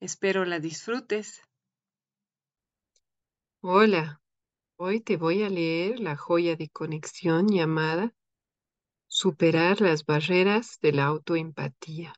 Espero la disfrutes. Hola, hoy te voy a leer la joya de conexión llamada Superar las barreras de la autoempatía.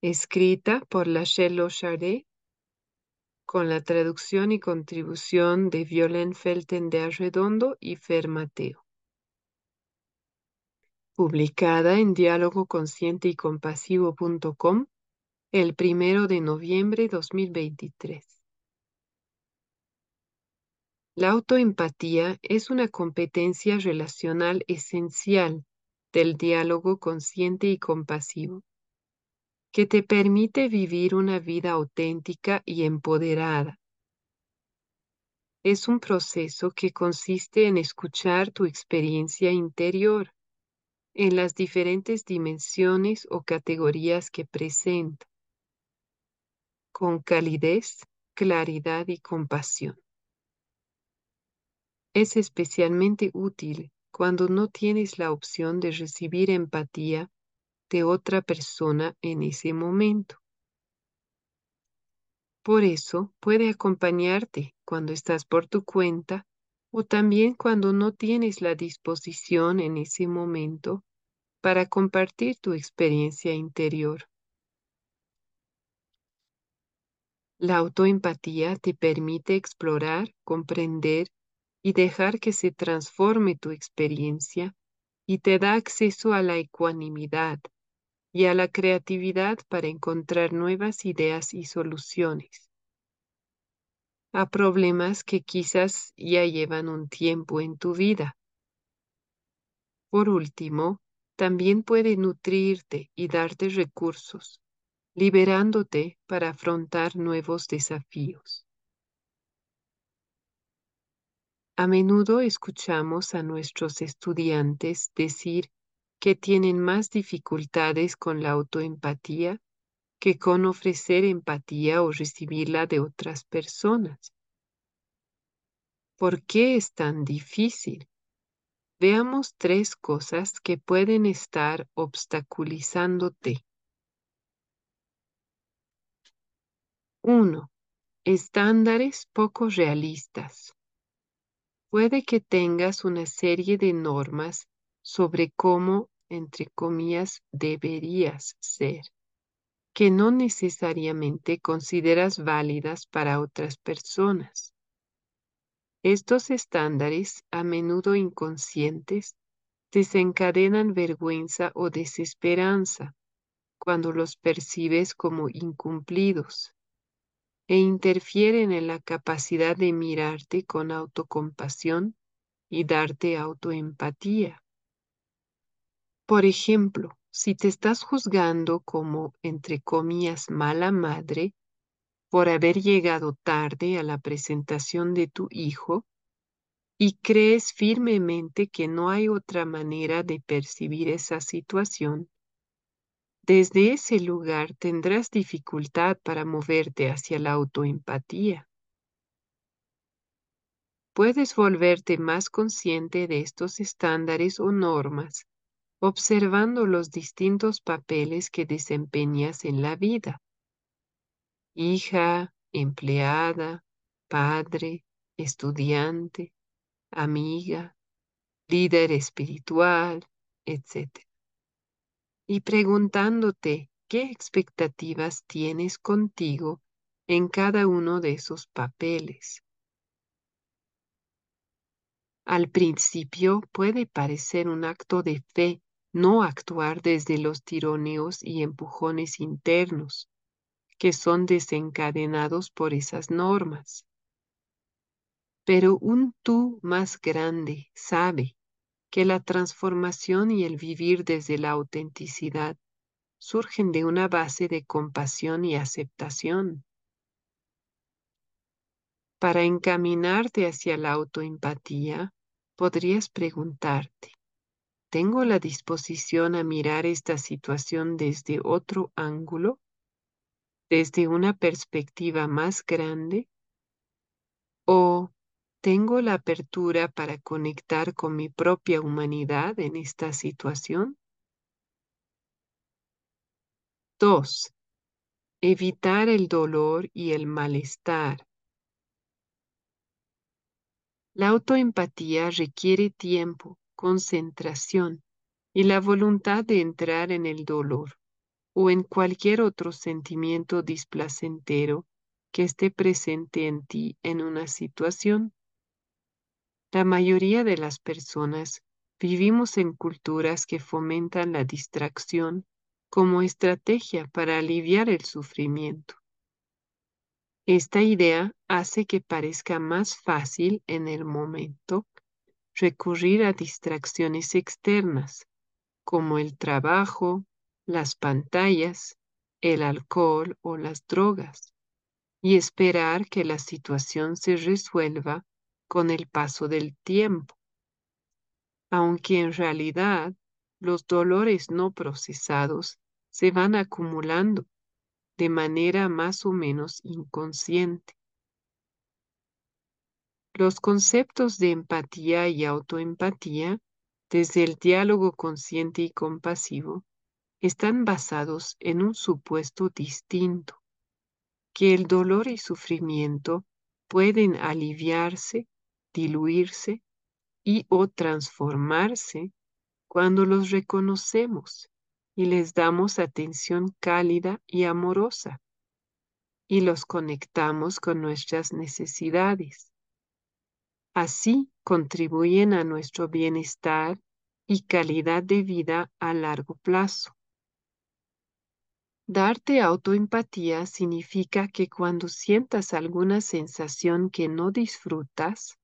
Escrita por Lachelle Chardet con la traducción y contribución de Violén Felten de Arredondo y Fer Mateo publicada en diálogoconsciente y compasivo.com el primero de noviembre 2023. La autoempatía es una competencia relacional esencial del diálogo consciente y compasivo, que te permite vivir una vida auténtica y empoderada. Es un proceso que consiste en escuchar tu experiencia interior en las diferentes dimensiones o categorías que presenta, con calidez, claridad y compasión. Es especialmente útil cuando no tienes la opción de recibir empatía de otra persona en ese momento. Por eso puede acompañarte cuando estás por tu cuenta o también cuando no tienes la disposición en ese momento para compartir tu experiencia interior. La autoempatía te permite explorar, comprender y dejar que se transforme tu experiencia y te da acceso a la ecuanimidad y a la creatividad para encontrar nuevas ideas y soluciones a problemas que quizás ya llevan un tiempo en tu vida. Por último, también puede nutrirte y darte recursos, liberándote para afrontar nuevos desafíos. A menudo escuchamos a nuestros estudiantes decir que tienen más dificultades con la autoempatía que con ofrecer empatía o recibirla de otras personas. ¿Por qué es tan difícil? Veamos tres cosas que pueden estar obstaculizándote. Uno, Estándares poco realistas. Puede que tengas una serie de normas sobre cómo, entre comillas, deberías ser que no necesariamente consideras válidas para otras personas. Estos estándares, a menudo inconscientes, desencadenan vergüenza o desesperanza cuando los percibes como incumplidos e interfieren en la capacidad de mirarte con autocompasión y darte autoempatía. Por ejemplo, si te estás juzgando como, entre comillas, mala madre por haber llegado tarde a la presentación de tu hijo y crees firmemente que no hay otra manera de percibir esa situación, desde ese lugar tendrás dificultad para moverte hacia la autoempatía. Puedes volverte más consciente de estos estándares o normas observando los distintos papeles que desempeñas en la vida. Hija, empleada, padre, estudiante, amiga, líder espiritual, etc. Y preguntándote qué expectativas tienes contigo en cada uno de esos papeles. Al principio puede parecer un acto de fe no actuar desde los tironeos y empujones internos que son desencadenados por esas normas. Pero un tú más grande sabe que la transformación y el vivir desde la autenticidad surgen de una base de compasión y aceptación. Para encaminarte hacia la autoempatía, podrías preguntarte, ¿tengo la disposición a mirar esta situación desde otro ángulo? ¿Desde una perspectiva más grande? ¿O tengo la apertura para conectar con mi propia humanidad en esta situación? 2. Evitar el dolor y el malestar. La autoempatía requiere tiempo, concentración y la voluntad de entrar en el dolor o en cualquier otro sentimiento displacentero que esté presente en ti en una situación. La mayoría de las personas vivimos en culturas que fomentan la distracción como estrategia para aliviar el sufrimiento. Esta idea hace que parezca más fácil en el momento recurrir a distracciones externas, como el trabajo, las pantallas, el alcohol o las drogas, y esperar que la situación se resuelva con el paso del tiempo, aunque en realidad los dolores no procesados se van acumulando de manera más o menos inconsciente. Los conceptos de empatía y autoempatía, desde el diálogo consciente y compasivo, están basados en un supuesto distinto, que el dolor y sufrimiento pueden aliviarse diluirse y o transformarse cuando los reconocemos y les damos atención cálida y amorosa y los conectamos con nuestras necesidades. Así contribuyen a nuestro bienestar y calidad de vida a largo plazo. Darte autoempatía significa que cuando sientas alguna sensación que no disfrutas,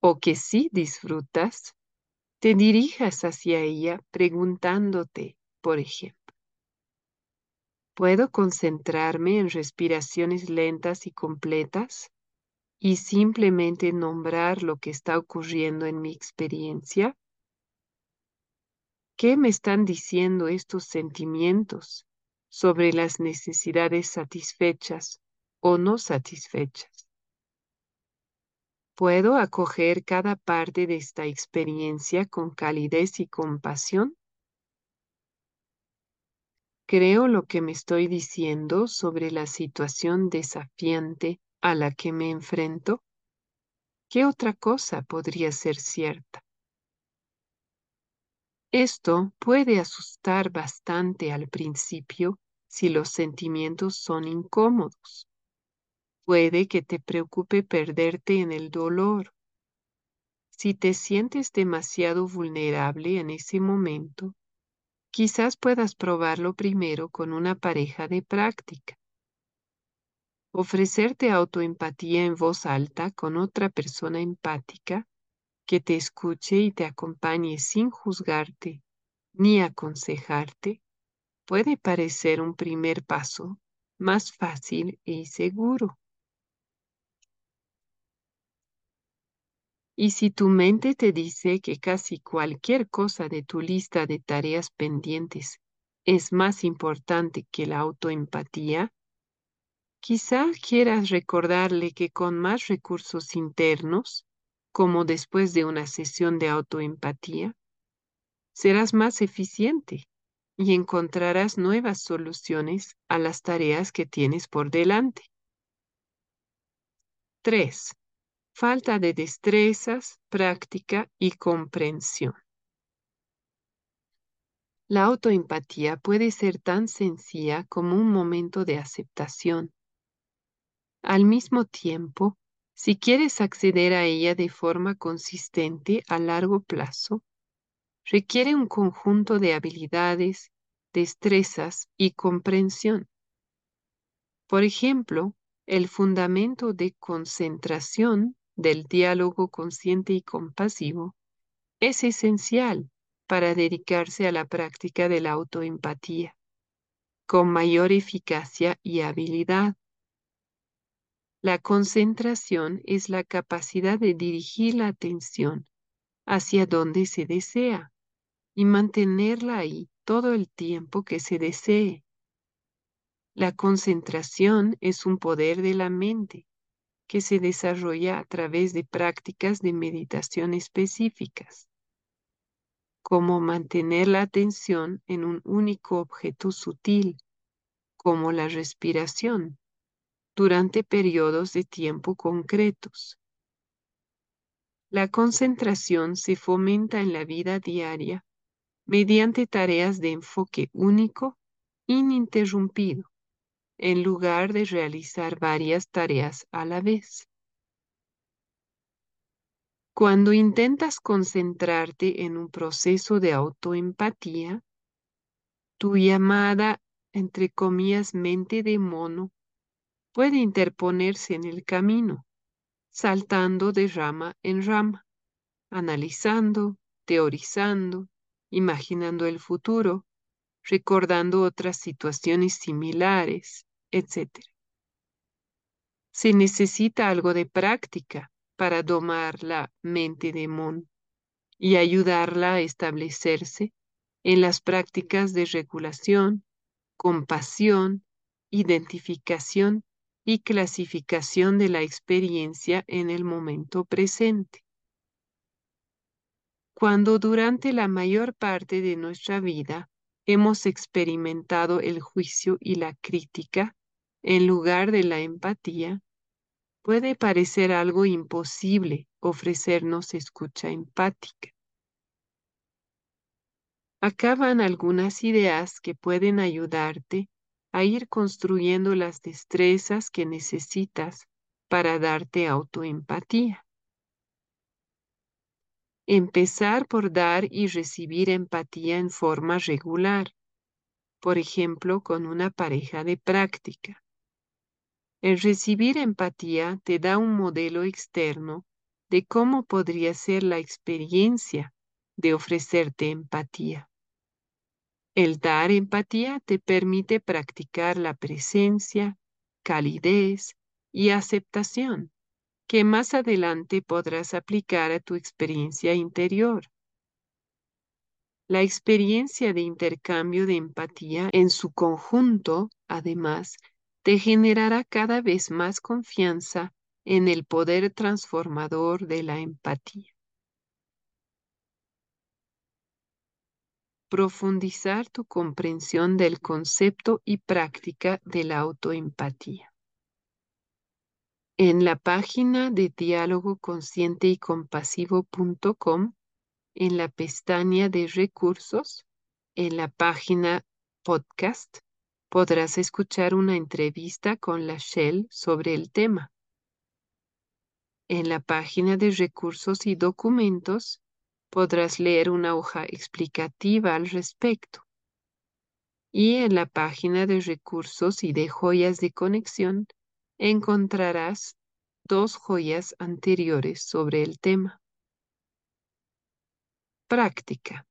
o que sí disfrutas, te dirijas hacia ella preguntándote, por ejemplo, ¿puedo concentrarme en respiraciones lentas y completas y simplemente nombrar lo que está ocurriendo en mi experiencia? ¿Qué me están diciendo estos sentimientos sobre las necesidades satisfechas o no satisfechas? ¿Puedo acoger cada parte de esta experiencia con calidez y compasión? ¿Creo lo que me estoy diciendo sobre la situación desafiante a la que me enfrento? ¿Qué otra cosa podría ser cierta? Esto puede asustar bastante al principio si los sentimientos son incómodos. Puede que te preocupe perderte en el dolor. Si te sientes demasiado vulnerable en ese momento, quizás puedas probarlo primero con una pareja de práctica. Ofrecerte autoempatía en voz alta con otra persona empática que te escuche y te acompañe sin juzgarte ni aconsejarte puede parecer un primer paso más fácil y seguro. Y si tu mente te dice que casi cualquier cosa de tu lista de tareas pendientes es más importante que la autoempatía, quizá quieras recordarle que con más recursos internos, como después de una sesión de autoempatía, serás más eficiente y encontrarás nuevas soluciones a las tareas que tienes por delante. 3 falta de destrezas, práctica y comprensión. La autoempatía puede ser tan sencilla como un momento de aceptación. Al mismo tiempo, si quieres acceder a ella de forma consistente a largo plazo, requiere un conjunto de habilidades, destrezas y comprensión. Por ejemplo, el fundamento de concentración del diálogo consciente y compasivo es esencial para dedicarse a la práctica de la autoempatía con mayor eficacia y habilidad. La concentración es la capacidad de dirigir la atención hacia donde se desea y mantenerla ahí todo el tiempo que se desee. La concentración es un poder de la mente que se desarrolla a través de prácticas de meditación específicas como mantener la atención en un único objeto sutil, como la respiración, durante periodos de tiempo concretos. La concentración se fomenta en la vida diaria mediante tareas de enfoque único, ininterrumpido, en lugar de realizar varias tareas a la vez. Cuando intentas concentrarte en un proceso de autoempatía, tu llamada, entre comillas, mente de mono puede interponerse en el camino, saltando de rama en rama, analizando, teorizando, imaginando el futuro, recordando otras situaciones similares, etc. Se necesita algo de práctica para domar la mente de Mon y ayudarla a establecerse en las prácticas de regulación, compasión, identificación y clasificación de la experiencia en el momento presente. Cuando durante la mayor parte de nuestra vida hemos experimentado el juicio y la crítica en lugar de la empatía, Puede parecer algo imposible ofrecernos escucha empática. Acá van algunas ideas que pueden ayudarte a ir construyendo las destrezas que necesitas para darte autoempatía. Empezar por dar y recibir empatía en forma regular, por ejemplo, con una pareja de práctica. El recibir empatía te da un modelo externo de cómo podría ser la experiencia de ofrecerte empatía. El dar empatía te permite practicar la presencia, calidez y aceptación que más adelante podrás aplicar a tu experiencia interior. La experiencia de intercambio de empatía en su conjunto, además, te generará cada vez más confianza en el poder transformador de la empatía. Profundizar tu comprensión del concepto y práctica de la autoempatía. En la página de diálogo consciente y compasivo.com, en la pestaña de recursos, en la página podcast, podrás escuchar una entrevista con la Shell sobre el tema. En la página de recursos y documentos podrás leer una hoja explicativa al respecto. Y en la página de recursos y de joyas de conexión encontrarás dos joyas anteriores sobre el tema. Práctica.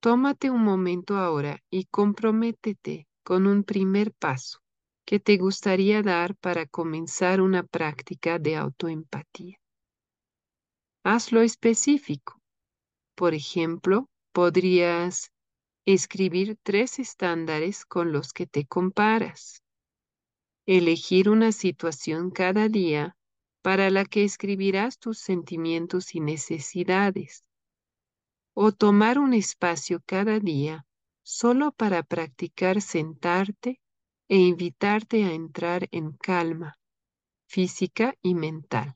Tómate un momento ahora y comprométete con un primer paso que te gustaría dar para comenzar una práctica de autoempatía. Hazlo específico. Por ejemplo, podrías escribir tres estándares con los que te comparas. Elegir una situación cada día para la que escribirás tus sentimientos y necesidades o tomar un espacio cada día solo para practicar sentarte e invitarte a entrar en calma física y mental.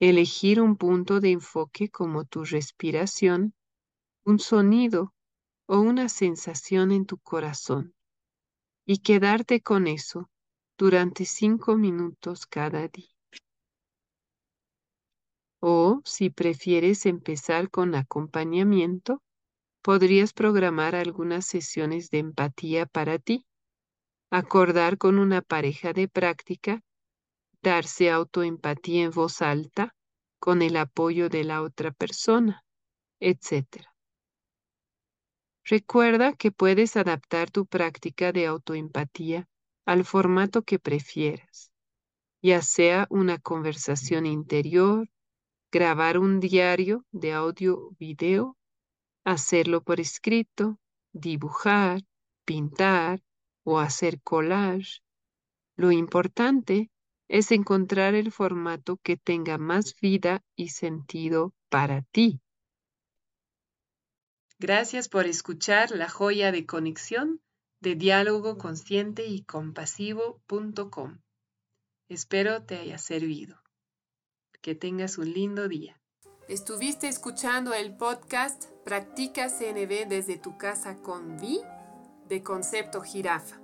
Elegir un punto de enfoque como tu respiración, un sonido o una sensación en tu corazón y quedarte con eso durante cinco minutos cada día. O si prefieres empezar con acompañamiento, podrías programar algunas sesiones de empatía para ti, acordar con una pareja de práctica, darse autoempatía en voz alta con el apoyo de la otra persona, etc. Recuerda que puedes adaptar tu práctica de autoempatía al formato que prefieras, ya sea una conversación interior, grabar un diario de audio-video, hacerlo por escrito, dibujar, pintar o hacer collage. Lo importante es encontrar el formato que tenga más vida y sentido para ti. Gracias por escuchar La joya de conexión de diálogo consciente y compasivo.com. Espero te haya servido. Que tengas un lindo día. Estuviste escuchando el podcast Practica CNB desde tu casa con Vi de Concepto Jirafa.